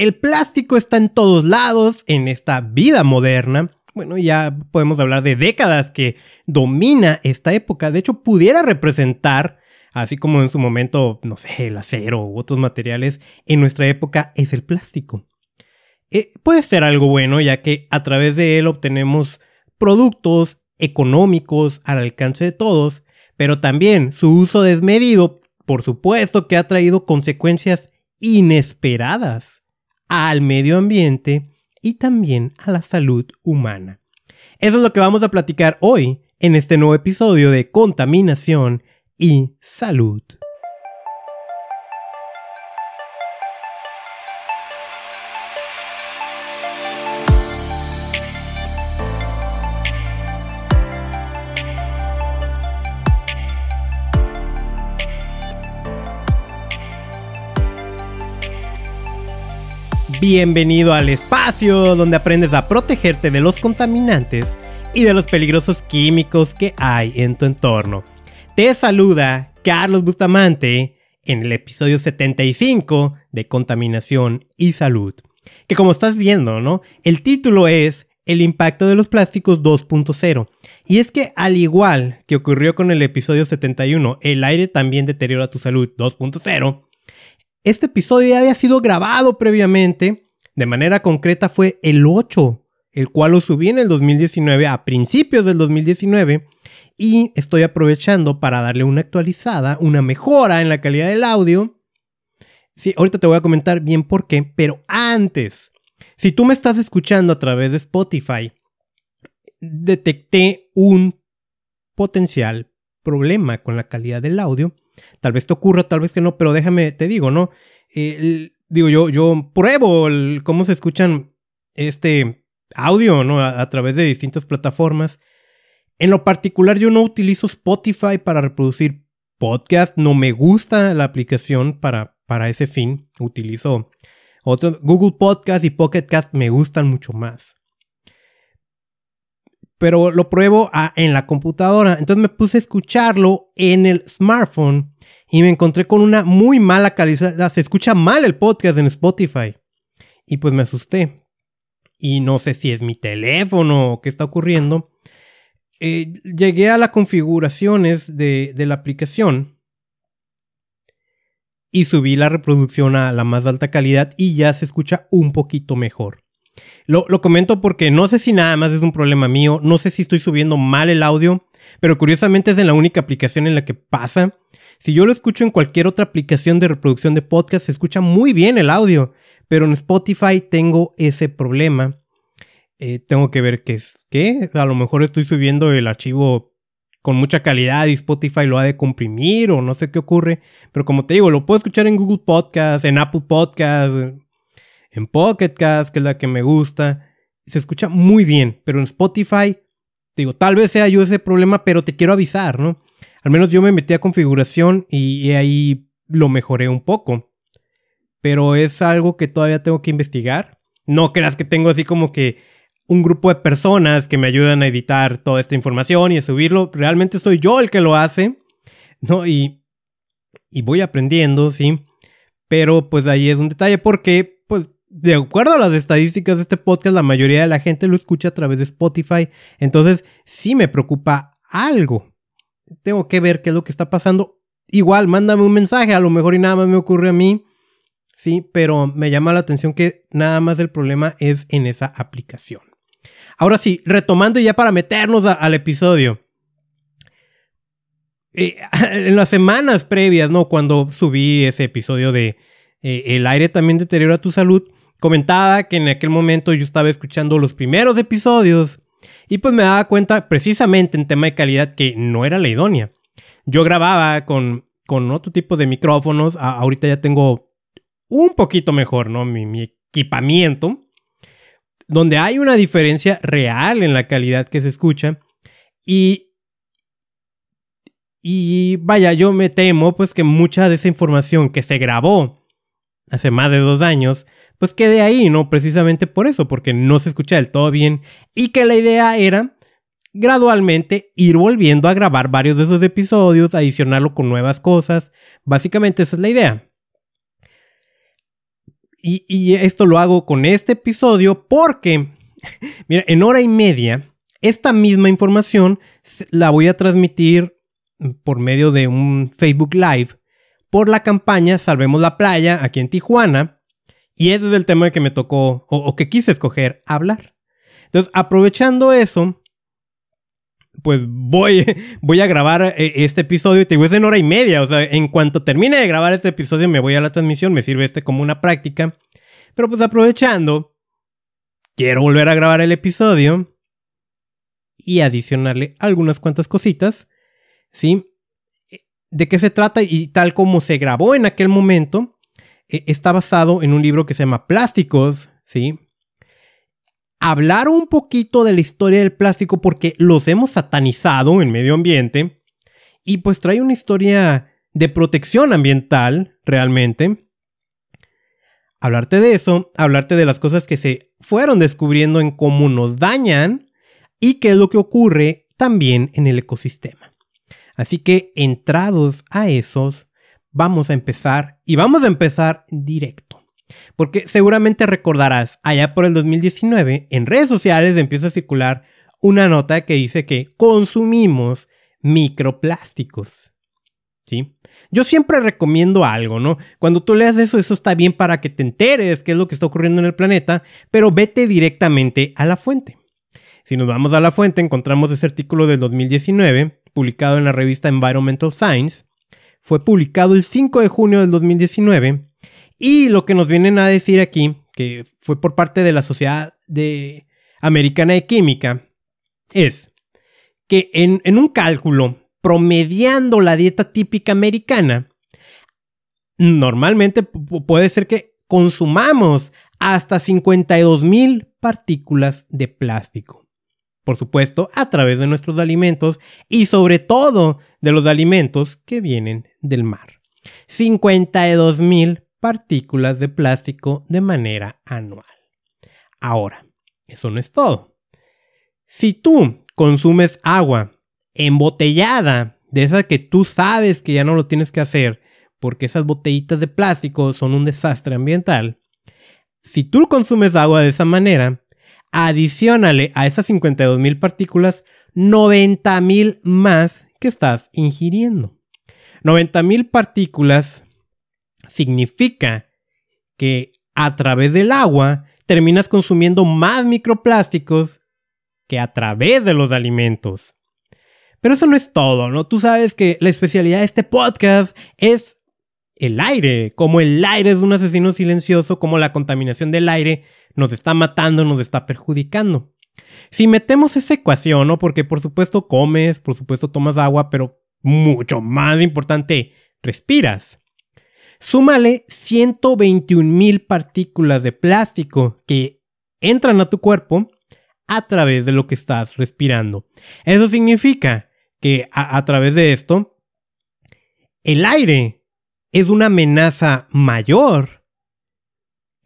El plástico está en todos lados en esta vida moderna. Bueno, ya podemos hablar de décadas que domina esta época. De hecho, pudiera representar, así como en su momento, no sé, el acero u otros materiales, en nuestra época es el plástico. Eh, puede ser algo bueno, ya que a través de él obtenemos productos económicos al alcance de todos, pero también su uso desmedido, por supuesto que ha traído consecuencias inesperadas al medio ambiente y también a la salud humana. Eso es lo que vamos a platicar hoy en este nuevo episodio de Contaminación y Salud. Bienvenido al espacio donde aprendes a protegerte de los contaminantes y de los peligrosos químicos que hay en tu entorno. Te saluda Carlos Bustamante en el episodio 75 de Contaminación y Salud. Que como estás viendo, ¿no? El título es El impacto de los plásticos 2.0. Y es que al igual que ocurrió con el episodio 71, el aire también deteriora tu salud 2.0, este episodio ya había sido grabado previamente, de manera concreta fue el 8, el cual lo subí en el 2019, a principios del 2019, y estoy aprovechando para darle una actualizada, una mejora en la calidad del audio. Sí, ahorita te voy a comentar bien por qué, pero antes, si tú me estás escuchando a través de Spotify, detecté un potencial problema con la calidad del audio Tal vez te ocurra, tal vez que no, pero déjame, te digo, ¿no? digo, yo, yo pruebo cómo se escuchan este audio, ¿no? A, través de distintas plataformas. En lo particular, yo no utilizo Spotify para reproducir podcast. No me gusta la aplicación para, para ese fin. Utilizo otros. Google Podcast y Pocket Cast me gustan mucho más pero lo pruebo en la computadora. Entonces me puse a escucharlo en el smartphone y me encontré con una muy mala calidad. Se escucha mal el podcast en Spotify. Y pues me asusté. Y no sé si es mi teléfono o qué está ocurriendo. Eh, llegué a las configuraciones de la aplicación y subí la reproducción a la más alta calidad y ya se escucha un poquito mejor. Lo, comento porque no sé si nada más es un problema mío, no sé si estoy subiendo mal el audio, pero curiosamente es en la única aplicación en la que pasa. Si yo lo escucho en cualquier otra aplicación de reproducción de podcast, se escucha muy bien el audio, pero en Spotify tengo ese problema. Eh, tengo que ver qué es qué. A lo mejor estoy subiendo el archivo con mucha calidad y Spotify lo ha de comprimir o no sé qué ocurre. Pero como te digo, lo puedo escuchar en Google Podcast, en Apple Podcast, en Pocket Cast, que es la que me gusta. Se escucha muy bien, pero en Spotify, digo, tal vez sea yo ese problema, pero te quiero avisar, ¿no? Al menos yo me metí a configuración y, ahí lo mejoré un poco. Pero es algo que todavía tengo que investigar. No creas que tengo así como que un grupo de personas que me ayudan a editar toda esta información y a subirlo. Realmente soy yo el que lo hace, ¿no? Y, y voy aprendiendo, sí. Pero pues ahí es un detalle porque, de acuerdo a las estadísticas de este podcast, la mayoría de la gente lo escucha a través de Spotify. Entonces, sí me preocupa algo. Tengo que ver qué es lo que está pasando. Igual, mándame un mensaje, a lo mejor y nada más me ocurre a mí. Sí, pero me llama la atención que nada más el problema es en esa aplicación. Ahora sí, retomando ya para meternos al episodio. Eh, en las semanas previas, ¿no? Cuando subí ese episodio de eh, El aire también deteriora tu salud, comentaba que en aquel momento yo estaba escuchando los primeros episodios y pues me daba cuenta precisamente en tema de calidad que no era la idónea. Yo grababa con, con otro tipo de micrófonos, ahorita ya tengo un poquito mejor, ¿no? Mi, mi equipamiento, donde hay una diferencia real en la calidad que se escucha y y vaya, yo me temo pues que mucha de esa información que se grabó hace más de dos años pues quedé ahí, ¿no? Precisamente por eso, porque no se escucha del todo bien y que la idea era gradualmente ir volviendo a grabar varios de esos episodios, adicionarlo con nuevas cosas. Básicamente esa es la idea. y, esto lo hago con este episodio porque, mira, en hora y media, esta misma información la voy a transmitir por medio de un Facebook Live por la campaña Salvemos la Playa aquí en Tijuana. Y ese es el tema que me tocó o, que quise escoger hablar. Entonces, aprovechando eso, pues voy, voy a grabar eh, este episodio. Te digo, es en hora y media. O sea, en cuanto termine de grabar este episodio, me voy a la transmisión. Me sirve este como una práctica. Pero pues aprovechando, quiero volver a grabar el episodio y adicionarle algunas cuantas cositas. ¿Sí? ¿De qué se trata? Y tal como se grabó en aquel momento, e, está basado en un libro que se llama Plásticos, ¿sí? Hablar un poquito de la historia del plástico porque los hemos satanizado en medio ambiente y pues trae una historia de protección ambiental realmente. Hablarte de eso, hablarte de las cosas que se fueron descubriendo en cómo nos dañan y qué es lo que ocurre también en el ecosistema. Así que entrados a esos, vamos a empezar y vamos a empezar directo. Porque seguramente recordarás, allá por el 2019, en redes sociales empieza a circular una nota que dice que consumimos microplásticos. ¿Sí? Yo siempre recomiendo algo, ¿no? Cuando tú leas eso, eso está bien para que te enteres qué es lo que está ocurriendo en el planeta, pero vete directamente a la fuente. Si nos vamos a la fuente, encontramos ese artículo del 2019 publicado en la revista Environmental Science. Fue publicado el 5 de junio del 2019 y lo que nos vienen a decir aquí, que fue por parte de la Sociedad de Americana de Química, es que en, en un cálculo promediando la dieta típica americana, normalmente puede ser que consumamos hasta 52 mil partículas de plástico por supuesto, a través de nuestros alimentos y sobre todo de los alimentos que vienen del mar. 52 mil partículas de plástico de manera anual. Ahora, eso no es todo. Si tú consumes agua embotellada, de esa que tú sabes que ya no lo tienes que hacer porque esas botellitas de plástico son un desastre ambiental, si tú consumes agua de esa manera, Adicionale a esas 52 mil partículas 90 mil más que estás ingiriendo. 90 mil partículas significa que a través del agua terminas consumiendo más microplásticos que a través de los alimentos. Pero eso no es todo, ¿no? Tú sabes que la especialidad de este podcast es el aire, como el aire es un asesino silencioso, como la contaminación del aire nos está matando, nos está perjudicando. Si metemos esa ecuación, ¿no? Porque por supuesto comes, por supuesto tomas agua, pero mucho más importante, respiras. Súmale 121 mil partículas de plástico que entran a tu cuerpo a través de lo que estás respirando. Eso significa que a, a través de esto, el aire es una amenaza mayor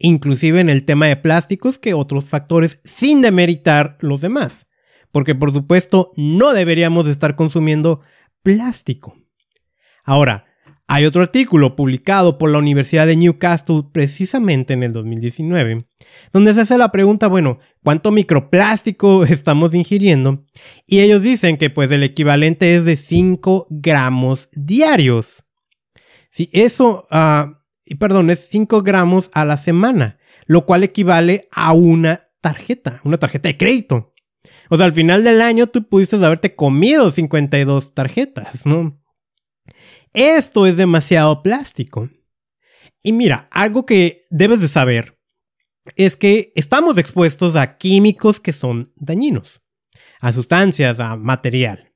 inclusive en el tema de plásticos que otros factores sin demeritar los demás. Porque por supuesto no deberíamos estar consumiendo plástico. Ahora, hay otro artículo publicado por la Universidad de Newcastle precisamente en el 2019, donde se hace la pregunta, bueno, ¿cuánto microplástico estamos ingiriendo? Y ellos dicen que pues el equivalente es de 5 gramos diarios. Si eso y perdón, es 5 gramos a la semana, lo cual equivale a una tarjeta, una tarjeta de crédito. O sea, al final del año tú pudiste haberte comido 52 tarjetas, ¿no? Esto es demasiado plástico. Y mira, algo que debes de saber es que estamos expuestos a químicos que son dañinos, a sustancias, a material.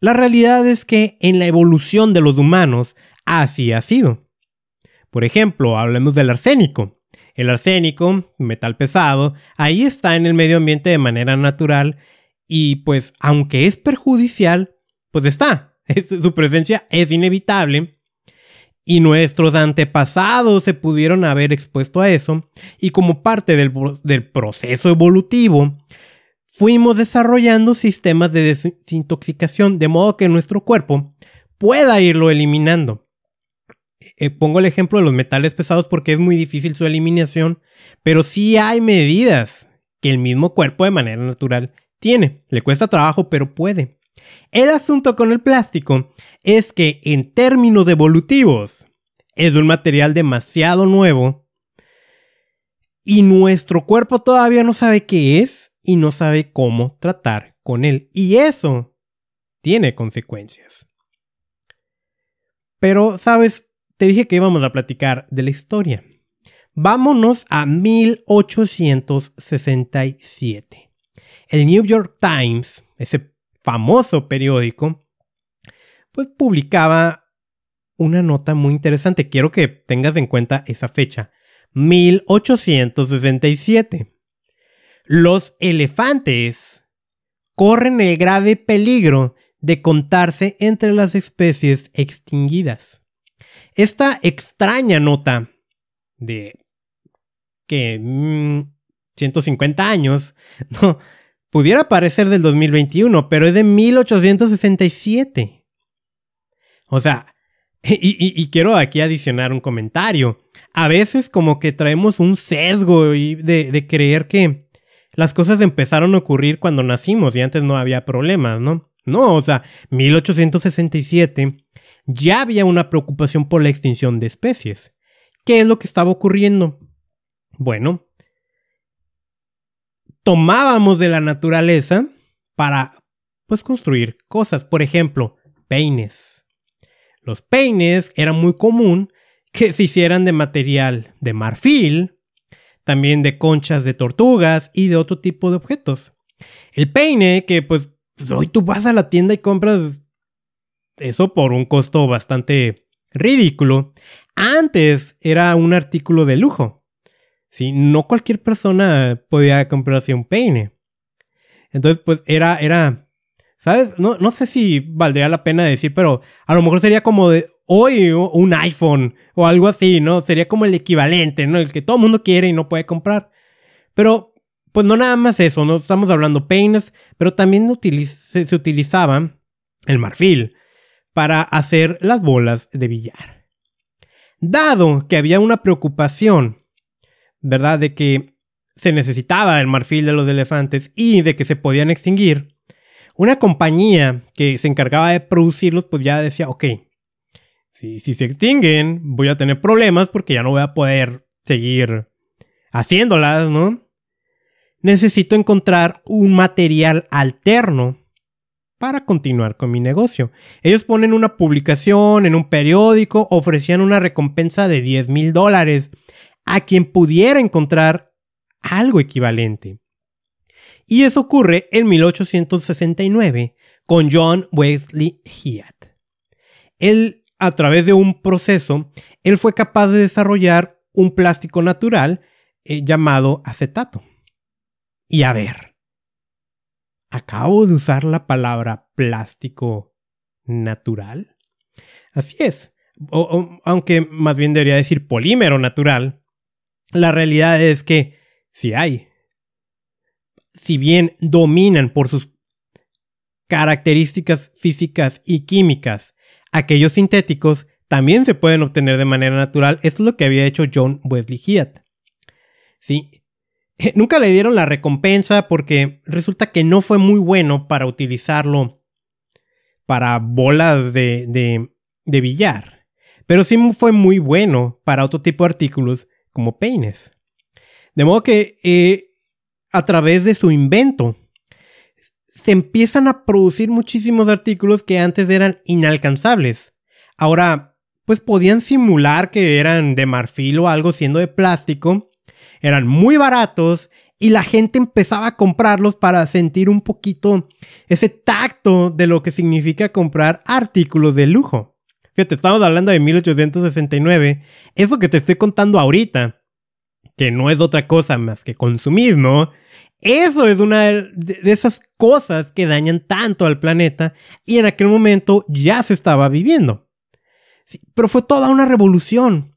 La realidad es que en la evolución de los humanos así ha sido. Por ejemplo, hablemos del arsénico. El arsénico, metal pesado, ahí está en el medio ambiente de manera natural y pues aunque es perjudicial, pues está. Su presencia es inevitable y nuestros antepasados se pudieron haber expuesto a eso y como parte del, del proceso evolutivo fuimos desarrollando sistemas de desintoxicación de modo que nuestro cuerpo pueda irlo eliminando. Eh, pongo el ejemplo de los metales pesados porque es muy difícil su eliminación, pero sí hay medidas que el mismo cuerpo de manera natural tiene. Le cuesta trabajo, pero puede. El asunto con el plástico es que en términos evolutivos es un material demasiado nuevo y nuestro cuerpo todavía no sabe qué es y no sabe cómo tratar con él. Y eso tiene consecuencias. Pero, ¿sabes? Te dije que íbamos a platicar de la historia. Vámonos a 1867. El New York Times, ese famoso periódico, pues publicaba una nota muy interesante. Quiero que tengas en cuenta esa fecha. 1867. Los elefantes corren el grave peligro de contarse entre las especies extinguidas. Esta extraña nota de que 150 mm, años no pudiera parecer del 2021, pero es de 1867. O sea, y, quiero aquí adicionar un comentario. A veces como que traemos un sesgo de, de creer que las cosas empezaron a ocurrir cuando nacimos y antes no había problemas, ¿no? No, o sea, 1867 ya había una preocupación por la extinción de especies. ¿Qué es lo que estaba ocurriendo? Bueno, tomábamos de la naturaleza para, pues, construir cosas. Por ejemplo, peines. Los peines eran muy común que se hicieran de material de marfil, también de conchas de tortugas y de otro tipo de objetos. El peine, que pues hoy tú vas a la tienda y compras eso por un costo bastante ridículo. Antes era un artículo de lujo. ¿sí? No cualquier persona podía comprarse un peine. Entonces, pues era, era, ¿sabes? No, no sé si valdría la pena decir, pero a lo mejor sería como de hoy un iPhone o algo así, ¿no? Sería como el equivalente, ¿no? El que todo el mundo quiere y no puede comprar. Pero pues no nada más eso, no estamos hablando peines, pero también se, utilizaba el marfil para hacer las bolas de billar. Dado que había una preocupación, ¿verdad? De que se necesitaba el marfil de los elefantes y de que se podían extinguir, una compañía que se encargaba de producirlos, pues ya decía, ok, si, si se extinguen, voy a tener problemas porque ya no voy a poder seguir haciéndolas, ¿no? necesito encontrar un material alterno para continuar con mi negocio. Ellos ponen una publicación en un periódico, ofrecían una recompensa de 10 mil dólares a quien pudiera encontrar algo equivalente. Y eso ocurre en 1869 con John Wesley Hyatt. Él, a través de un proceso, él fue capaz de desarrollar un plástico natural eh, llamado acetato. Y a ver, acabo de usar la palabra plástico natural. Así es, aunque más bien debería decir polímero natural. La realidad es que si hay. Si bien dominan por sus características físicas y químicas aquellos sintéticos, también se pueden obtener de manera natural. Esto es lo que había hecho John Wesley Hyatt. Sí, Nunca le dieron la recompensa porque resulta que no fue muy bueno para utilizarlo para bolas de, de, billar. Pero sí fue muy bueno para otro tipo de artículos como peines. De modo que eh, a través de su invento se empiezan a producir muchísimos artículos que antes eran inalcanzables. Ahora, pues podían simular que eran de marfil o algo siendo de plástico eran muy baratos y la gente empezaba a comprarlos para sentir un poquito ese tacto de lo que significa comprar artículos de lujo. Fíjate, estamos hablando de 1869. Eso que te estoy contando ahorita, que no es otra cosa más que consumismo, eso es una de esas cosas que dañan tanto al planeta y en aquel momento ya se estaba viviendo. pero fue toda una revolución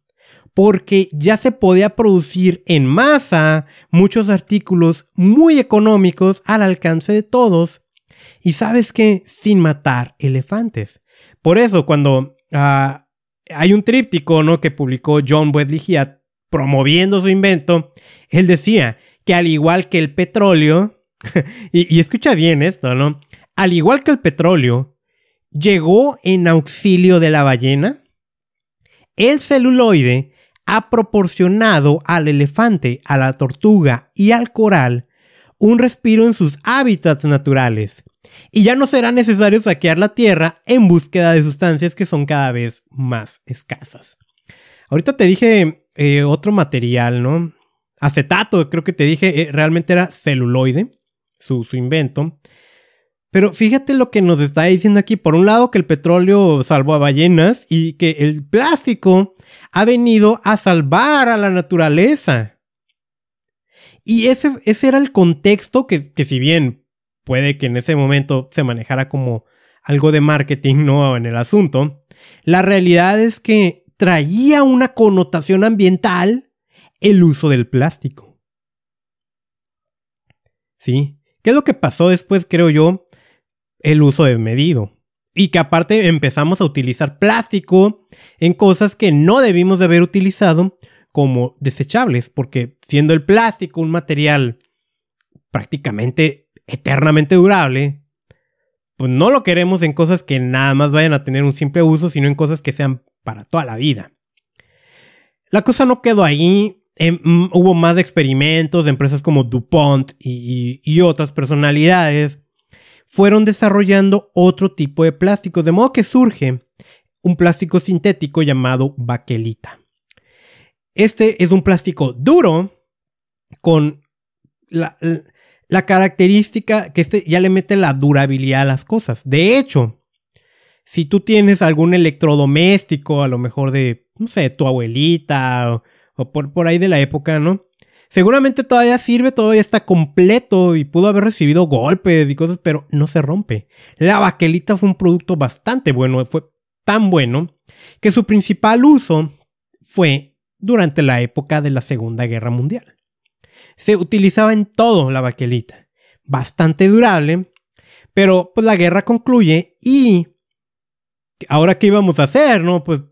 porque ya se podía producir en masa muchos artículos muy económicos al alcance de todos. Y sabes que sin matar elefantes. Por eso cuando ah, hay un tríptico, ¿no? Que publicó John Wesley Hyatt promoviendo su invento. Él decía que al igual que el petróleo, y, y escucha bien esto, ¿no? Al igual que el petróleo, llegó en auxilio de la ballena, el celuloide ha proporcionado al elefante, a la tortuga y al coral un respiro en sus hábitats naturales. Y ya no será necesario saquear la tierra en búsqueda de sustancias que son cada vez más escasas. Ahorita te dije eh, otro material, ¿no? Acetato, creo que te dije, eh, realmente era celuloide, su, su invento. Pero fíjate lo que nos está diciendo aquí. Por un lado, que el petróleo salvó a ballenas y que el plástico ha venido a salvar a la naturaleza. Y ese, ese era el contexto que, que, si bien puede que en ese momento se manejara como algo de marketing, ¿no? En el asunto, la realidad es que traía una connotación ambiental el uso del plástico. ¿Sí? ¿Qué es lo que pasó después, creo yo? El uso desmedido. Y que aparte empezamos a utilizar plástico en cosas que no debimos de haber utilizado como desechables, porque siendo el plástico un material prácticamente eternamente durable, pues no lo queremos en cosas que nada más vayan a tener un simple uso, sino en cosas que sean para toda la vida. La cosa no quedó ahí. Em, hubo más experimentos de empresas como DuPont y otras personalidades fueron desarrollando otro tipo de plástico, de modo que surge un plástico sintético llamado baquelita. Este es un plástico duro con la, característica que este ya le mete la durabilidad a las cosas. De hecho, si tú tienes algún electrodoméstico, a lo mejor de, no sé, tu abuelita o, o por, por ahí de la época, ¿no? Seguramente todavía sirve, todavía está completo y pudo haber recibido golpes y cosas, pero no se rompe. La baquelita fue un producto bastante bueno, fue tan bueno que su principal uso fue durante la época de la Segunda Guerra Mundial. Se utilizaba en todo la baquelita, bastante durable, pero pues la guerra concluye y ahora qué íbamos a hacer, ¿no? Pues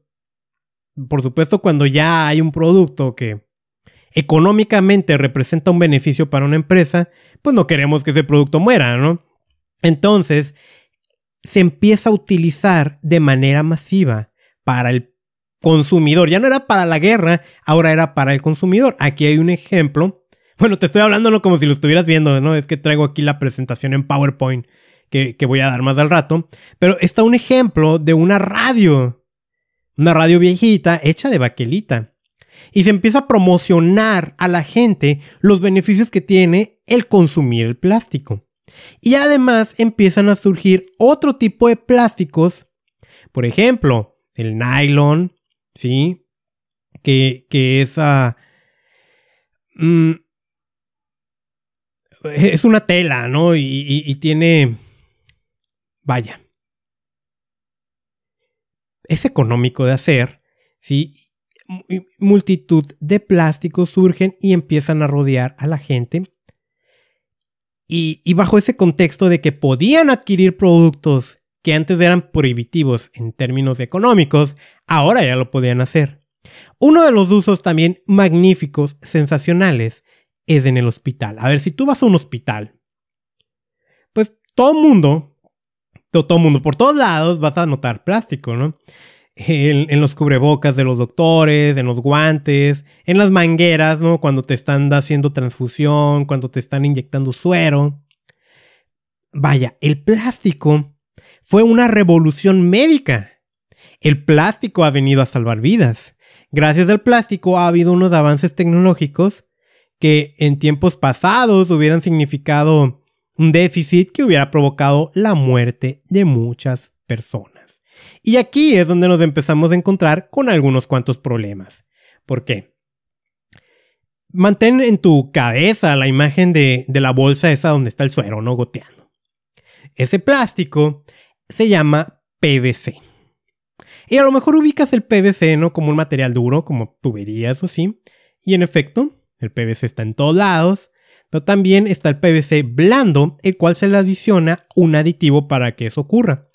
por supuesto cuando ya hay un producto que económicamente representa un beneficio para una empresa, pues no queremos que ese producto muera, ¿no? Entonces, se empieza a utilizar de manera masiva para el consumidor. Ya no era para la guerra, ahora era para el consumidor. Aquí hay un ejemplo. Bueno, te estoy hablando como si lo estuvieras viendo, ¿no? Es que traigo aquí la presentación en PowerPoint que, que voy a dar más al rato. Pero está un ejemplo de una radio. Una radio viejita hecha de baquelita y se empieza a promocionar a la gente los beneficios que tiene el consumir el plástico. Y además empiezan a surgir otro tipo de plásticos, por ejemplo, el nylon, ¿sí? Que, que es, mm, es una tela, ¿no? Y, y tiene, vaya, es económico de hacer, ¿sí? Multitud de plásticos surgen y empiezan a rodear a la gente. Y, bajo ese contexto de que podían adquirir productos que antes eran prohibitivos en términos económicos, ahora ya lo podían hacer. Uno de los usos también magníficos, sensacionales, es en el hospital. A ver, si tú vas a un hospital, pues todo mundo, todo, el mundo, por todos lados vas a notar plástico, ¿no? En, los cubrebocas de los doctores, en los guantes, en las mangueras, ¿no? Cuando te están haciendo transfusión, cuando te están inyectando suero. Vaya, el plástico fue una revolución médica. El plástico ha venido a salvar vidas. Gracias al plástico ha habido unos avances tecnológicos que en tiempos pasados hubieran significado un déficit que hubiera provocado la muerte de muchas personas. Y aquí es donde nos empezamos a encontrar con algunos cuantos problemas. ¿Por qué? Mantén en tu cabeza la imagen de, la bolsa esa donde está el suero, no goteando. Ese plástico se llama PVC. Y a lo mejor ubicas el PVC, ¿no? Como un material duro, como tuberías o así. Y en efecto, el PVC está en todos lados. Pero también está el PVC blando, el cual se le adiciona un aditivo para que eso ocurra.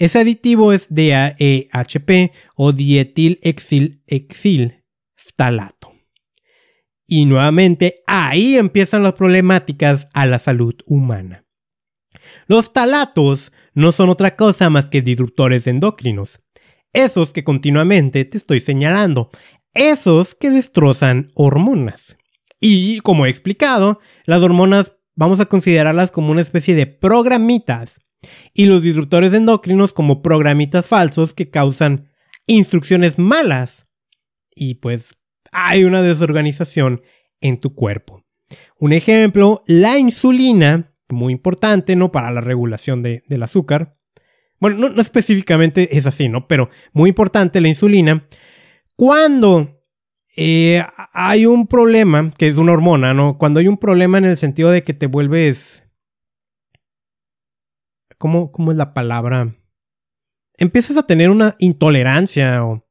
Ese aditivo es DAEHP o dietilexilftalato. Y nuevamente ahí empiezan las problemáticas a la salud humana. Los talatos no son otra cosa más que disruptores endocrinos. Esos que continuamente te estoy señalando. Esos que destrozan hormonas. Y como he explicado, las hormonas vamos a considerarlas como una especie de programitas y los disruptores endocrinos como programitas falsos que causan instrucciones malas. Y pues hay una desorganización en tu cuerpo. Un ejemplo, la insulina, muy importante, ¿no? Para la regulación del azúcar. Bueno, no, específicamente es así, ¿no? Pero muy importante la insulina. Cuando eh, hay un problema, que es una hormona, ¿no? Cuando hay un problema en el sentido de que te vuelves ¿Cómo, es la palabra? Empiezas a tener una intolerancia o...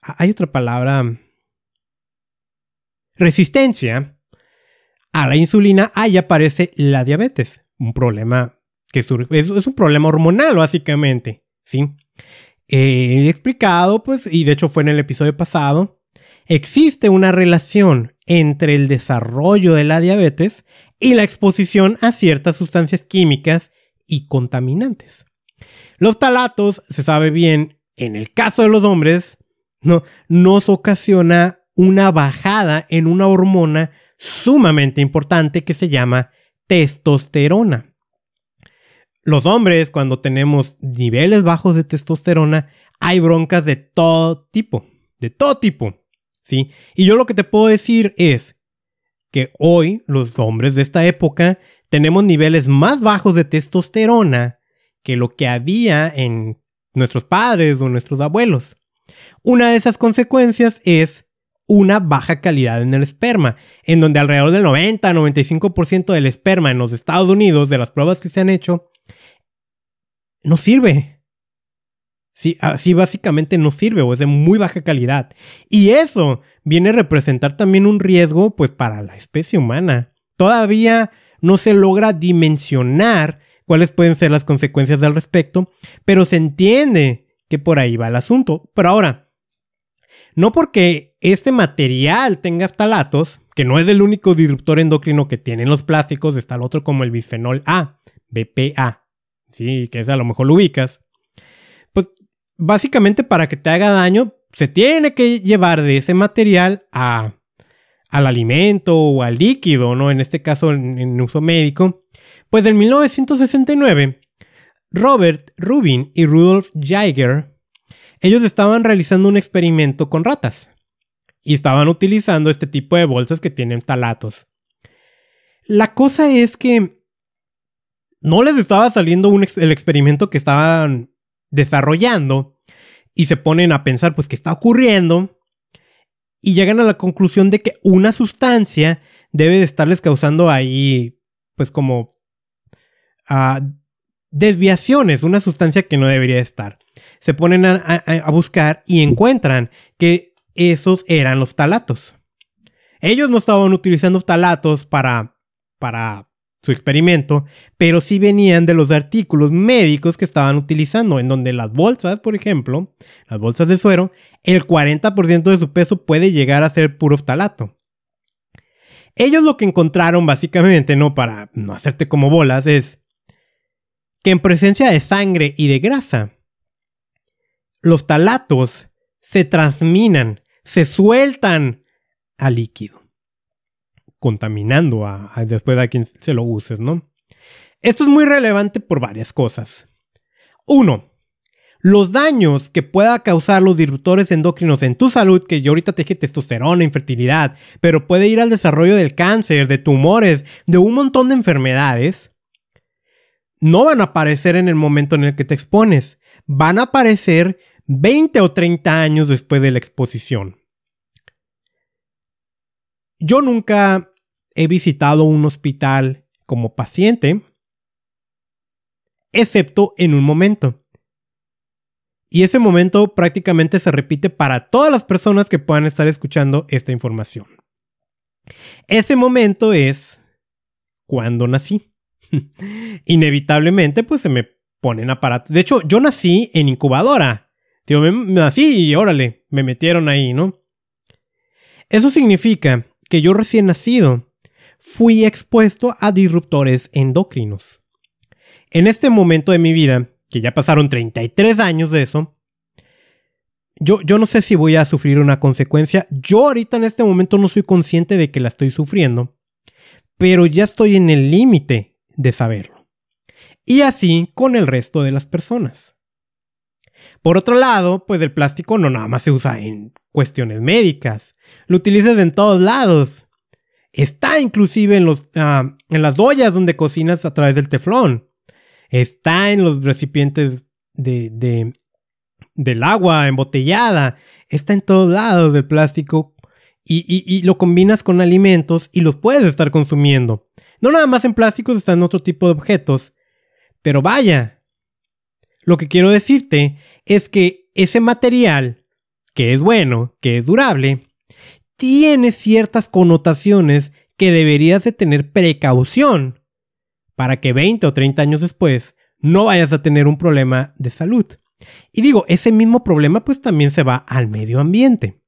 Hay otra palabra. Resistencia a la insulina, ahí aparece la diabetes. Un problema que es, es un problema hormonal, básicamente. ¿sí? he explicado, pues, y de hecho fue en el episodio pasado, existe una relación entre el desarrollo de la diabetes y la exposición a ciertas sustancias químicas y contaminantes. Los talatos, se sabe bien, en el caso de los hombres, no, nos ocasiona una bajada en una hormona sumamente importante que se llama testosterona. Los hombres, cuando tenemos niveles bajos de testosterona, hay broncas de todo tipo, de todo tipo, ¿sí? Y yo lo que te puedo decir es que hoy los hombres de esta época tenemos niveles más bajos de testosterona que lo que había en nuestros padres o nuestros abuelos. Una de esas consecuencias es una baja calidad en el esperma, en donde alrededor del 90-95% del esperma en los Estados Unidos, de las pruebas que se han hecho, no sirve. Sí, así básicamente no sirve o es de muy baja calidad. Y eso viene a representar también un riesgo pues para la especie humana. Todavía no se logra dimensionar cuáles pueden ser las consecuencias al respecto, pero se entiende que por ahí va el asunto. Pero ahora, no porque este material tenga ftalatos, que no es el único disruptor endocrino que tienen los plásticos, está el otro como el bisfenol A, BPA, sí, que es a lo mejor lo ubicas, pues básicamente para que te haga daño, se tiene que llevar de ese material a al alimento o al líquido, ¿no? En este caso en, uso médico. Pues en 1969, Robert Rubin y Rudolf Jaeger, ellos estaban realizando un experimento con ratas y estaban utilizando este tipo de bolsas que tienen talatos. La cosa es que no les estaba saliendo el experimento que estaban desarrollando y se ponen a pensar, pues, ¿qué está ocurriendo? Y llegan a la conclusión de que una sustancia debe de estarles causando ahí, pues como uh, desviaciones, una sustancia que no debería estar. Se ponen a, buscar y encuentran que esos eran los talatos. Ellos no estaban utilizando talatos para, para su experimento, pero sí venían de los artículos médicos que estaban utilizando, en donde las bolsas, por ejemplo, las bolsas de suero, el 40% de su peso puede llegar a ser puro ftalato. Ellos lo que encontraron básicamente, no para no hacerte como bolas, es que en presencia de sangre y de grasa, los talatos se transminan, se sueltan al líquido contaminando a, después a quien se lo uses, ¿no? Esto es muy relevante por varias cosas. Uno, los daños que pueda causar los disruptores endocrinos en tu salud, que yo ahorita te dije testosterona, infertilidad, pero puede ir al desarrollo del cáncer, de tumores, de un montón de enfermedades, no van a aparecer en el momento en el que te expones, van a aparecer 20 o 30 años después de la exposición. Yo nunca he visitado un hospital como paciente, excepto en un momento. Y ese momento prácticamente se repite para todas las personas que puedan estar escuchando esta información. Ese momento es cuando nací. Inevitablemente, pues se me ponen aparatos. De hecho, yo nací en incubadora. Digo, me, nací y órale, me metieron ahí, ¿no? Eso significa que yo recién nacido fui expuesto a disruptores endocrinos. En este momento de mi vida, que ya pasaron 33 años de eso, yo, yo no sé si voy a sufrir una consecuencia. Yo ahorita en este momento no soy consciente de que la estoy sufriendo, pero ya estoy en el límite de saberlo. Y así con el resto de las personas. Por otro lado, pues el plástico no nada más se usa en cuestiones médicas, lo utilizas en todos lados. Está inclusive en, los, ah, en las ollas donde cocinas a través del teflón. Está en los recipientes de, de, del agua embotellada. Está en todos lados del plástico. Y, y, lo combinas con alimentos y los puedes estar consumiendo. No nada más en plásticos, está en otro tipo de objetos. Pero vaya. Lo que quiero decirte es que ese material, que es bueno, que es durable, tiene ciertas connotaciones que deberías de tener precaución para que 20 o 30 años después no vayas a tener un problema de salud. Y digo, ese mismo problema pues también se va al medio ambiente.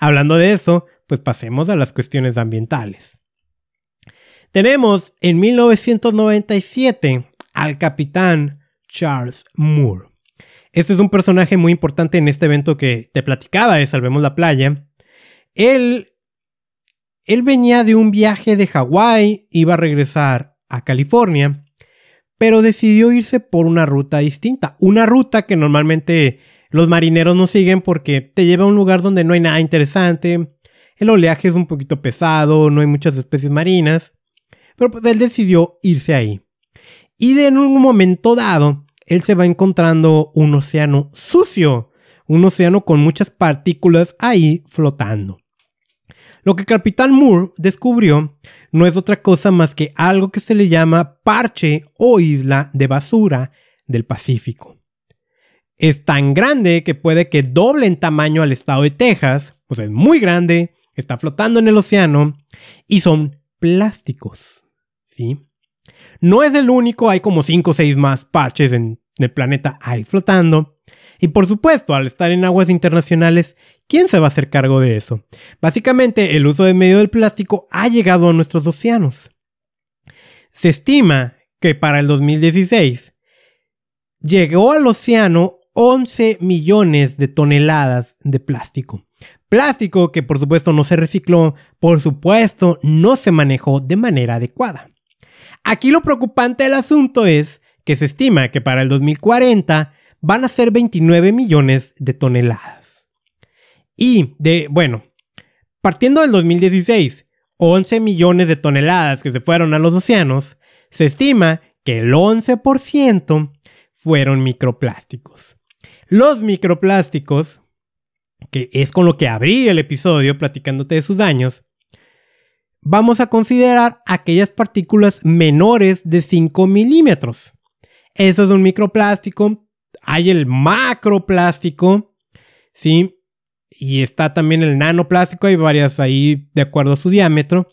Hablando de eso, pues pasemos a las cuestiones ambientales. Tenemos en 1997 al capitán Charles Moore. Este es un personaje muy importante en este evento que te platicaba de Salvemos la Playa, él, él venía de un viaje de Hawái, iba a regresar a California, pero decidió irse por una ruta distinta. Una ruta que normalmente los marineros no siguen porque te lleva a un lugar donde no hay nada interesante, el oleaje es un poquito pesado, no hay muchas especies marinas, pero pues él decidió irse ahí. Y de en un momento dado, él se va encontrando un océano sucio, un océano con muchas partículas ahí flotando. Lo que Capitán Moore descubrió no es otra cosa más que algo que se le llama parche o isla de basura del Pacífico. Es tan grande que puede que doble en tamaño al estado de Texas, pues es muy grande, está flotando en el océano y son plásticos. ¿Sí? No es el único, hay como 5 o 6 más parches en el planeta ahí flotando. Y por supuesto, al estar en aguas internacionales, ¿quién se va a hacer cargo de eso? Básicamente, el uso de medio del plástico ha llegado a nuestros océanos. Se estima que para el 2016 llegó al océano 11 millones de toneladas de plástico. Plástico que por supuesto no se recicló, por supuesto no se manejó de manera adecuada. Aquí lo preocupante del asunto es que se estima que para el 2040 van a ser 29 millones de toneladas. Y de, bueno, partiendo del 2016, 11 millones de toneladas que se fueron a los océanos, se estima que el 11% fueron microplásticos. Los microplásticos, que es con lo que abrí el episodio platicándote de sus daños, vamos a considerar aquellas partículas menores de 5 milímetros. Eso es un microplástico hay el macroplástico, ¿sí? Y está también el nanoplástico, hay varias ahí de acuerdo a su diámetro.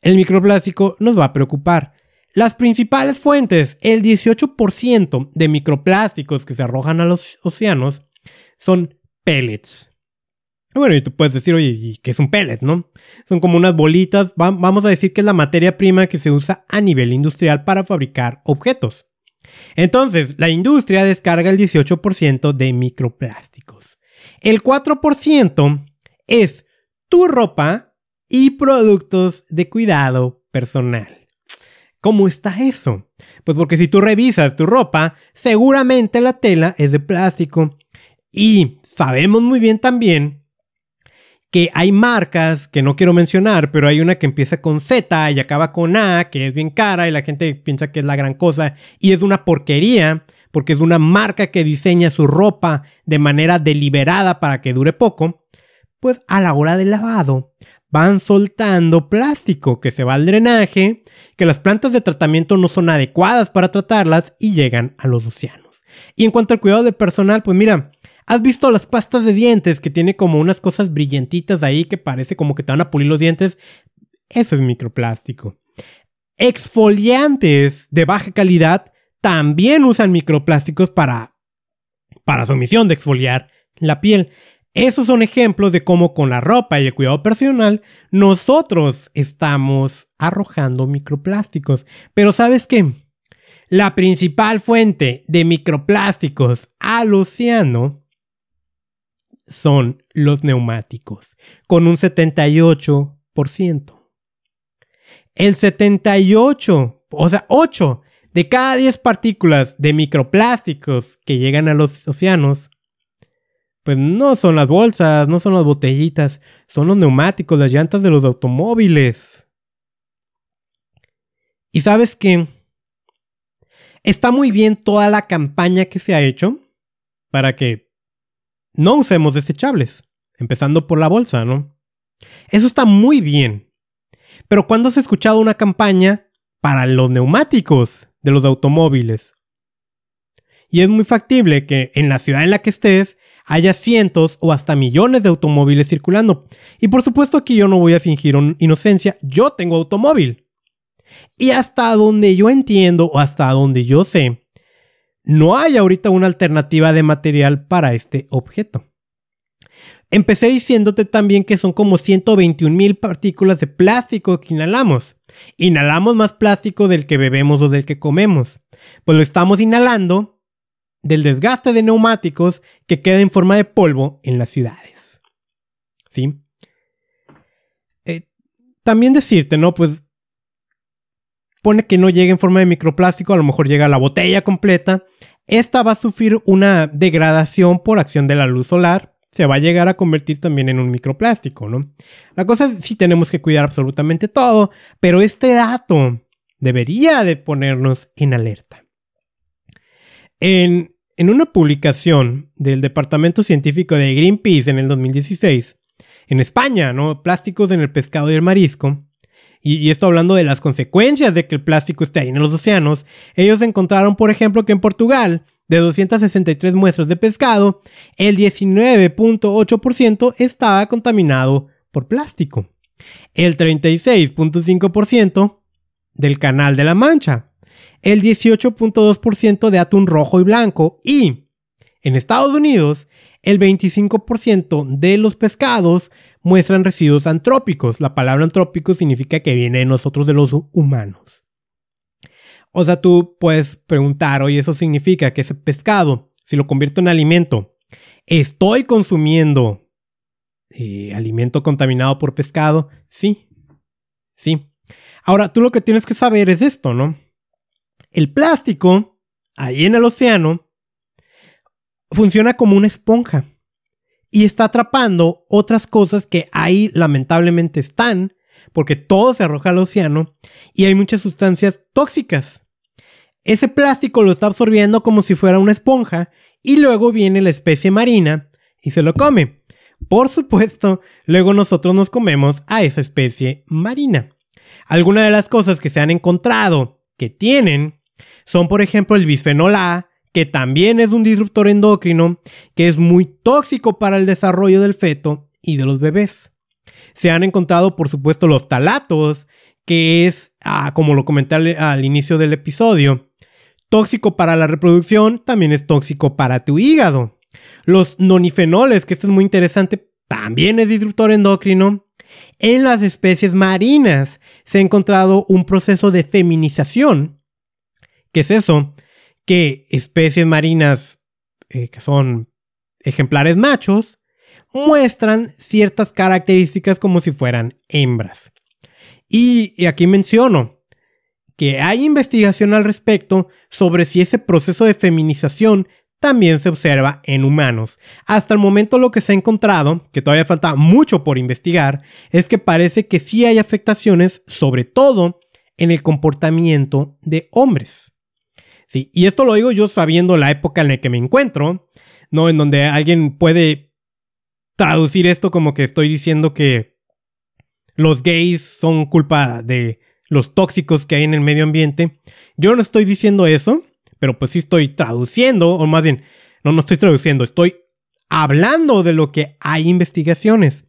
El microplástico nos va a preocupar. Las principales fuentes, el 18% de microplásticos que se arrojan a los océanos son pellets. Bueno, y tú puedes decir, oye, ¿y qué es un pellet, no? Son como unas bolitas, vamos a decir que es la materia prima que se usa a nivel industrial para fabricar objetos. Entonces, la industria descarga el 18% de microplásticos. El 4% es tu ropa y productos de cuidado personal. ¿Cómo está eso? Pues porque si tú revisas tu ropa, seguramente la tela es de plástico. Y sabemos muy bien también que hay marcas que no quiero mencionar, pero hay una que empieza con Z y acaba con A, que es bien cara y la gente piensa que es la gran cosa y es una porquería porque es una marca que diseña su ropa de manera deliberada para que dure poco, pues a la hora del lavado van soltando plástico que se va al drenaje, que las plantas de tratamiento no son adecuadas para tratarlas y llegan a los océanos. Y en cuanto al cuidado de personal, pues mira, ¿Has visto las pastas de dientes que tiene como unas cosas brillantitas ahí que parece como que te van a pulir los dientes? Eso es microplástico. Exfoliantes de baja calidad también usan microplásticos para, para su misión de exfoliar la piel. Esos son ejemplos de cómo con la ropa y el cuidado personal nosotros estamos arrojando microplásticos. Pero ¿sabes qué? La principal fuente de microplásticos al océano son los neumáticos, con un 78%. El 78, o sea, 8 de cada 10 partículas de microplásticos que llegan a los océanos, pues no son las bolsas, no son las botellitas, son los neumáticos, las llantas de los automóviles. Y sabes qué? Está muy bien toda la campaña que se ha hecho para que no usemos desechables, empezando por la bolsa, ¿no? Eso está muy bien. Pero ¿cuándo has escuchado una campaña para los neumáticos de los automóviles? Y es muy factible que en la ciudad en la que estés haya cientos o hasta millones de automóviles circulando. Y por supuesto que yo no voy a fingir inocencia, yo tengo automóvil. Y hasta donde yo entiendo o hasta donde yo sé, no hay ahorita una alternativa de material para este objeto. Empecé diciéndote también que son como 121 mil partículas de plástico que inhalamos. Inhalamos más plástico del que bebemos o del que comemos. Pues lo estamos inhalando del desgaste de neumáticos que queda en forma de polvo en las ciudades. ¿Sí? Eh, también decirte, ¿no? Pues pone que no llegue en forma de microplástico, a lo mejor llega la botella completa. Esta va a sufrir una degradación por acción de la luz solar. Se va a llegar a convertir también en un microplástico, ¿no? La cosa es sí tenemos que cuidar absolutamente todo, pero este dato debería de ponernos en alerta. En, en una publicación del Departamento Científico de Greenpeace en el 2016, en España, ¿no? Plásticos en el pescado y el marisco, y, esto hablando de las consecuencias de que el plástico esté ahí en los océanos, ellos encontraron, por ejemplo, que en Portugal, de 263 muestras de pescado, el 19.8% estaba contaminado por plástico. El 36.5% del Canal de la Mancha. El 18.2% de atún rojo y blanco. Y en Estados Unidos, el 25% de los pescados muestran residuos antrópicos. La palabra antrópico significa que viene de nosotros, de los humanos. O sea, tú puedes preguntar, oye, eso significa que ese pescado, si lo convierto en alimento, ¿estoy consumiendo eh, alimento contaminado por pescado? Sí, sí. Ahora, tú lo que tienes que saber es esto, ¿no? El plástico, ahí en el océano, funciona como una esponja y está atrapando otras cosas que ahí lamentablemente están, porque todo se arroja al océano y hay muchas sustancias tóxicas. Ese plástico lo está absorbiendo como si fuera una esponja y luego viene la especie marina y se lo come. Por supuesto, luego nosotros nos comemos a esa especie marina. Algunas de las cosas que se han encontrado que tienen son, por ejemplo, el bisfenol A, que también es un disruptor endocrino que es muy tóxico para el desarrollo del feto y de los bebés. Se han encontrado, por supuesto, los talatos, que es, ah, como lo comenté al, inicio del episodio, tóxico para la reproducción, también es tóxico para tu hígado. Los nonifenoles, que esto es muy interesante, también es disruptor endocrino. En las especies marinas se ha encontrado un proceso de feminización. ¿Qué es eso? Que especies marinas eh, que son ejemplares machos muestran ciertas características como si fueran hembras. Y, aquí menciono que hay investigación al respecto sobre si ese proceso de feminización también se observa en humanos. Hasta el momento lo que se ha encontrado, que todavía falta mucho por investigar, es que parece que sí hay afectaciones, sobre todo en el comportamiento de hombres. Sí, y esto lo digo yo sabiendo la época en la que me encuentro, ¿no? En donde alguien puede traducir esto como que estoy diciendo que los gays son culpa de los tóxicos que hay en el medio ambiente. Yo no estoy diciendo eso, pero pues sí estoy traduciendo, o más bien, no, no estoy traduciendo, estoy hablando de lo que hay investigaciones.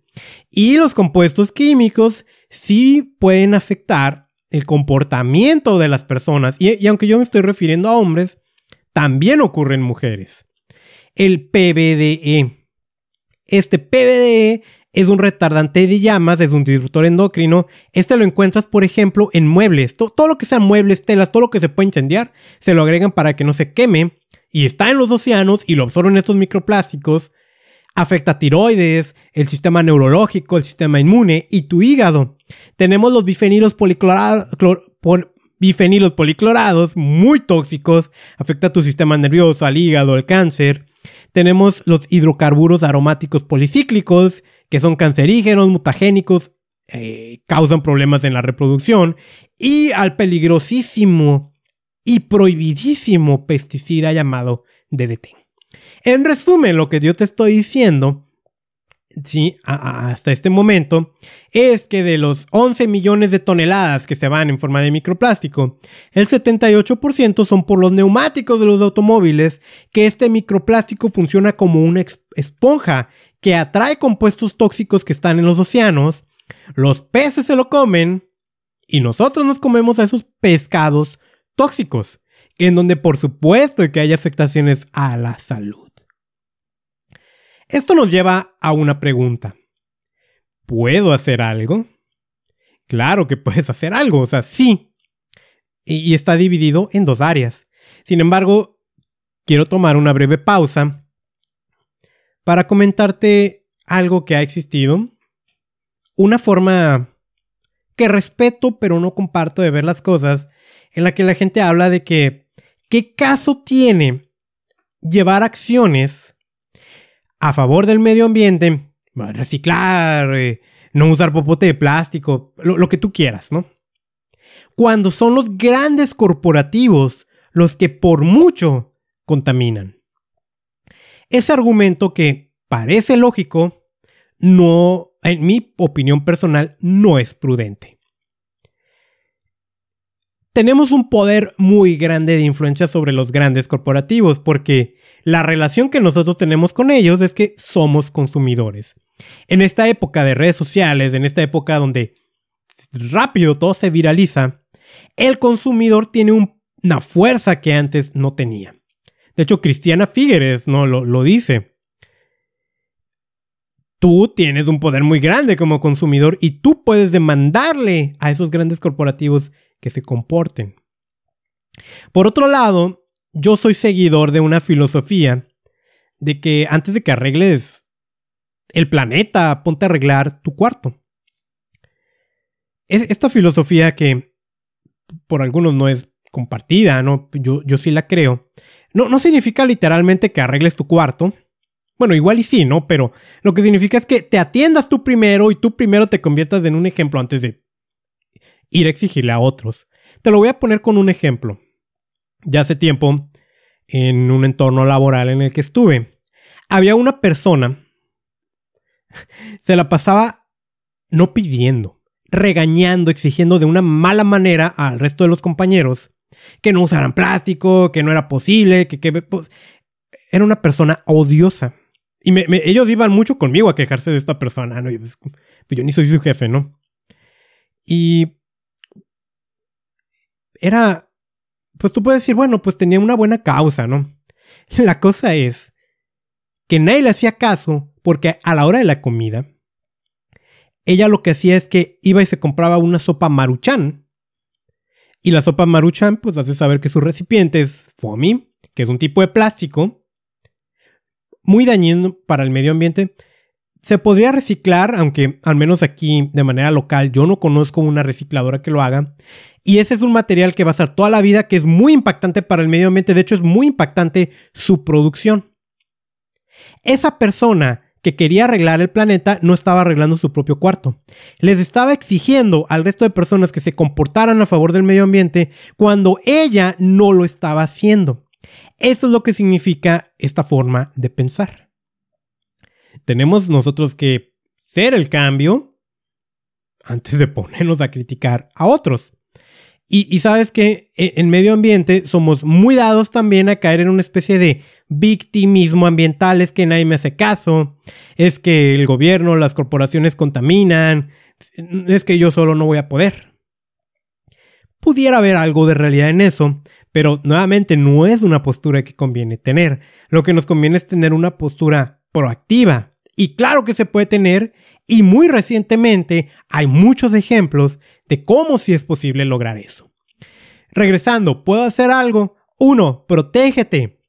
Y los compuestos químicos sí pueden afectar el comportamiento de las personas, y, aunque yo me estoy refiriendo a hombres, también ocurre en mujeres. El PBDE. Este PBDE es un retardante de llamas, es un disruptor endocrino. Este lo encuentras, por ejemplo, en muebles. Todo, lo que sean muebles, telas, todo lo que se puede incendiar, se lo agregan para que no se queme. Y está en los océanos y lo absorben estos microplásticos. Afecta tiroides, el sistema neurológico, el sistema inmune y tu hígado. Tenemos los bifenilos policlorados, muy tóxicos. Afecta tu sistema nervioso, al hígado, al cáncer. Tenemos los hidrocarburos aromáticos policíclicos, que son cancerígenos, mutagénicos, eh, causan problemas en la reproducción, y al peligrosísimo y prohibidísimo pesticida llamado DDT. En resumen, lo que yo te estoy diciendo hasta este momento, es que de los 11 millones de toneladas que se van en forma de microplástico, el 78% son por los neumáticos de los automóviles, que este microplástico funciona como una esponja que atrae compuestos tóxicos que están en los océanos, los peces se lo comen y nosotros nos comemos a esos pescados tóxicos, en donde por supuesto que hay afectaciones a la salud. Esto nos lleva a una pregunta. ¿Puedo hacer algo? Claro que puedes hacer algo, o sea, sí. Y, está dividido en dos áreas. Sin embargo, quiero tomar una breve pausa para comentarte algo que ha existido. Una forma que respeto pero no comparto de ver las cosas, en la que la gente habla de que, ¿qué caso tiene llevar acciones a favor del medio ambiente, reciclar, eh, no usar popote de plástico, lo, que tú quieras, ¿no? Cuando son los grandes corporativos los que por mucho contaminan. Ese argumento que parece lógico, no, en mi opinión personal, no es prudente tenemos un poder muy grande de influencia sobre los grandes corporativos porque la relación que nosotros tenemos con ellos es que somos consumidores. En esta época de redes sociales, en esta época donde rápido todo se viraliza, el consumidor tiene una fuerza que antes no tenía. De hecho, Cristiana Figueres ¿no? lo, lo dice. Tú tienes un poder muy grande como consumidor y tú puedes demandarle a esos grandes corporativos que se comporten. Por otro lado, yo soy seguidor de una filosofía de que antes de que arregles el planeta, ponte a arreglar tu cuarto. Esta filosofía que por algunos no es compartida, ¿no? Yo, yo sí la creo. No, no significa literalmente que arregles tu cuarto. Bueno, igual y sí, ¿no? Pero lo que significa es que te atiendas tú primero y tú primero te conviertas en un ejemplo antes de ir a exigirle a otros. Te lo voy a poner con un ejemplo. Ya hace tiempo, en un entorno laboral en el que estuve, había una persona, se la pasaba no pidiendo, regañando, exigiendo de una mala manera al resto de los compañeros que no usaran plástico, que no era posible, que, pues, era una persona odiosa. Y ellos iban mucho conmigo a quejarse de esta persona, ¿no? Pues, yo ni soy su jefe, ¿no? Y era, pues tú puedes decir, bueno, pues tenía una buena causa, ¿no? La cosa es que nadie le hacía caso porque a la hora de la comida, ella lo que hacía es que iba y se compraba una sopa maruchan. Y la sopa maruchan, pues hace saber que su recipiente es foamy, que es un tipo de plástico, muy dañino para el medio ambiente. Se podría reciclar, aunque al menos aquí de manera local yo no conozco una recicladora que lo haga. Y ese es un material que va a estar toda la vida, que es muy impactante para el medio ambiente. De hecho, es muy impactante su producción. Esa persona que quería arreglar el planeta no estaba arreglando su propio cuarto. Les estaba exigiendo al resto de personas que se comportaran a favor del medio ambiente cuando ella no lo estaba haciendo. Eso es lo que significa esta forma de pensar. Tenemos nosotros que ser el cambio antes de ponernos a criticar a otros. Y, sabes que e, en medio ambiente somos muy dados también a caer en una especie de victimismo ambiental, es que nadie me hace caso, es que el gobierno, las corporaciones contaminan, es que yo solo no voy a poder. pudiera haber algo de realidad en eso, pero nuevamente no es una postura que conviene tener. Lo que nos conviene es tener una postura proactiva. Y claro que se puede tener, y muy recientemente hay muchos ejemplos de cómo sí es posible lograr eso. Regresando, ¿puedo hacer algo? Uno, Protégete.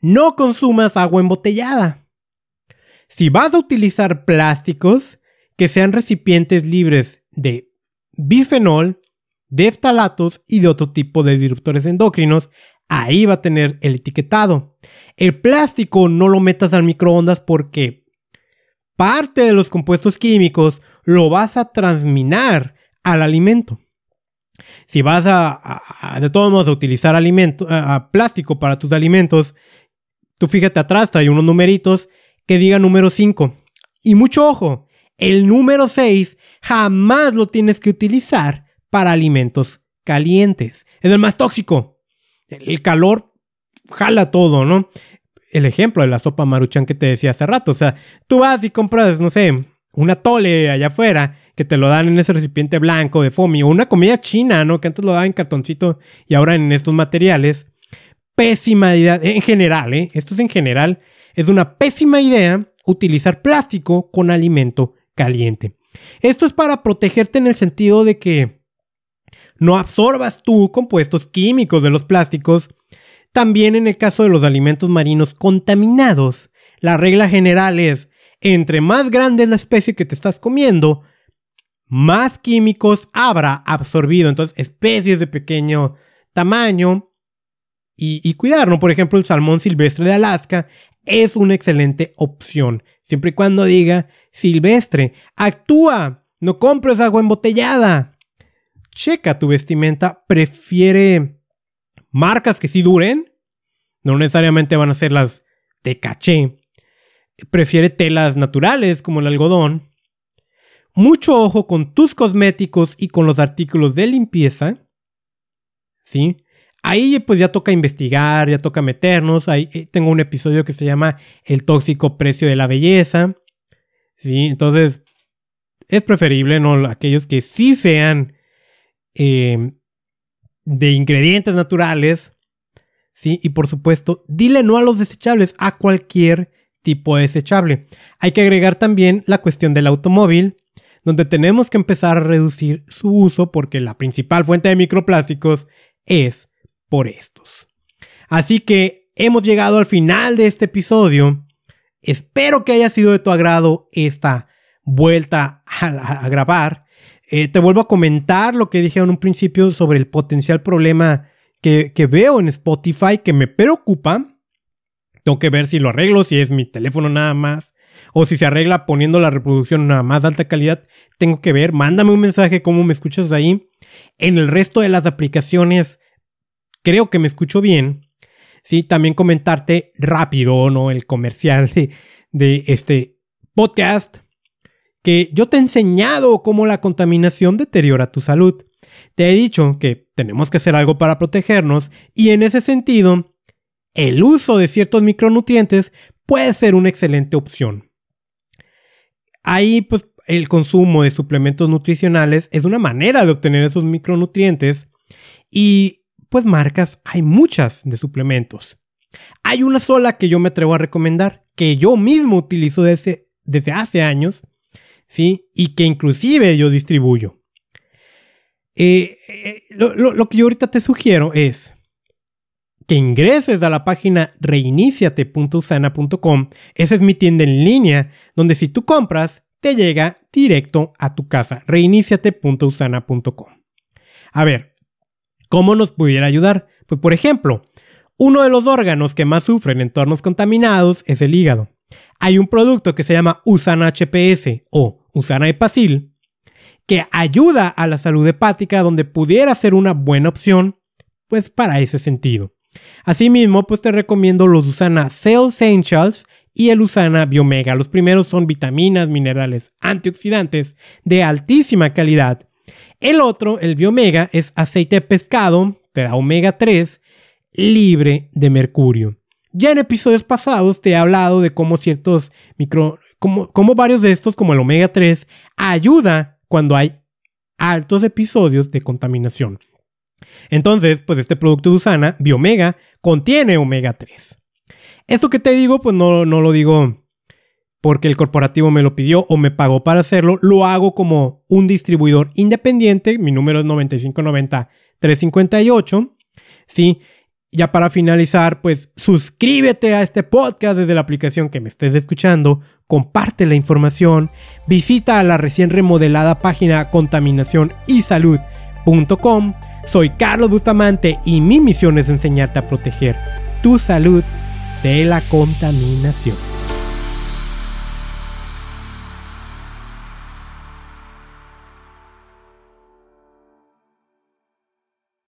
No consumas agua embotellada. Si vas a utilizar plásticos, que sean recipientes libres de bisfenol, deftalatos y de otro tipo de disruptores endocrinos, ahí va a tener el etiquetado. El plástico no lo metas al microondas porque parte de los compuestos químicos lo vas a transminar al alimento. Si vas a, de todos modos a utilizar alimento, plástico para tus alimentos, tú fíjate atrás, trae unos numeritos que diga número 5. Y mucho ojo, el número 6 jamás lo tienes que utilizar para alimentos calientes. Es el más tóxico. El calor jala todo, ¿no? El ejemplo de la sopa maruchan que te decía hace rato. O sea, tú vas y compras, no sé, una tole allá afuera que te lo dan en ese recipiente blanco de foamy o una comida china, ¿no? Que antes lo daban en cartoncito y ahora en estos materiales. Pésima idea, en general, ¿eh? Esto es en general. Es una pésima idea utilizar plástico con alimento caliente. Esto es para protegerte en el sentido de que no absorbas tú compuestos químicos de los plásticos. También en el caso de los alimentos marinos contaminados, la regla general es, entre más grande es la especie que te estás comiendo, más químicos habrá absorbido. Entonces, especies de pequeño tamaño y, y cuidar, ¿no? Por ejemplo, el salmón silvestre de Alaska es una excelente opción, siempre y cuando diga silvestre. Actúa, no compres agua embotellada checa tu vestimenta, prefiere marcas que sí duren, no necesariamente van a ser las de caché, prefiere telas naturales como el algodón. Mucho ojo con tus cosméticos y con los artículos de limpieza. ¿Sí? Ahí pues ya toca investigar, ya toca meternos. Ahí eh, tengo un episodio que se llama El tóxico precio de la belleza. ¿Sí? Entonces es preferible, ¿no? Aquellos que sí sean Em, de ingredientes naturales, ¿sí? Y por supuesto, dile no a los desechables, a cualquier tipo de desechable. Hay que agregar también la cuestión del automóvil, donde tenemos que empezar a reducir su uso porque la principal fuente de microplásticos es por estos. Así que hemos llegado al final de este episodio. Espero que haya sido de tu agrado esta vuelta a grabar. Eh, te vuelvo a comentar lo que dije en un principio sobre el potencial problema que, veo en Spotify que me preocupa. Tengo que ver si lo arreglo, si es mi teléfono nada más, o si se arregla poniendo la reproducción a más alta calidad. Tengo que ver, mándame un mensaje cómo me escuchas ahí. En el resto de las aplicaciones, creo que me escucho bien. Sí, también comentarte rápido, ¿no? El comercial de este podcast que yo te he enseñado cómo la contaminación deteriora tu salud. Te he dicho que tenemos que hacer algo para protegernos y en ese sentido, el uso de ciertos micronutrientes puede ser una excelente opción. Ahí, pues, el consumo de suplementos nutricionales es una manera de obtener esos micronutrientes y, pues, marcas, hay muchas de suplementos. Hay una sola que yo me atrevo a recomendar, que yo mismo utilizo desde, desde hace años ¿sí? Y que inclusive yo distribuyo. Eh, eh, lo, que yo ahorita te sugiero es que ingreses a la página reiniciate.usana.com. Esa es mi tienda en línea, donde si tú compras, te llega directo a tu casa. reiniciate.usana.com. A ver, ¿cómo nos pudiera ayudar? Pues por ejemplo, uno de los órganos que más sufren entornos contaminados es el hígado. Hay un producto que se llama Usana HPS o Usana Epacil, que ayuda a la salud hepática donde pudiera ser una buena opción, pues para ese sentido. Asimismo, pues te recomiendo los Usana Cell Essentials y el Usana Biomega. Los primeros son vitaminas, minerales, antioxidantes de altísima calidad. El otro, el Biomega, es aceite de pescado, te da omega 3, libre de mercurio. Ya en episodios pasados te he hablado de cómo ciertos micro, como, como varios de estos, como el omega 3, ayuda cuando hay altos episodios de contaminación. Entonces, pues este producto de Usana, Biomega, contiene omega 3. Esto que te digo, pues no, no lo digo porque el corporativo me lo pidió o me pagó para hacerlo, lo hago como un distribuidor independiente, mi número es 9590-358, ¿sí? Ya para finalizar, pues suscríbete a este podcast desde la aplicación que me estés escuchando, comparte la información, visita la recién remodelada página contaminacionysalud.com. Soy Carlos Bustamante y mi misión es enseñarte a proteger tu salud de la contaminación.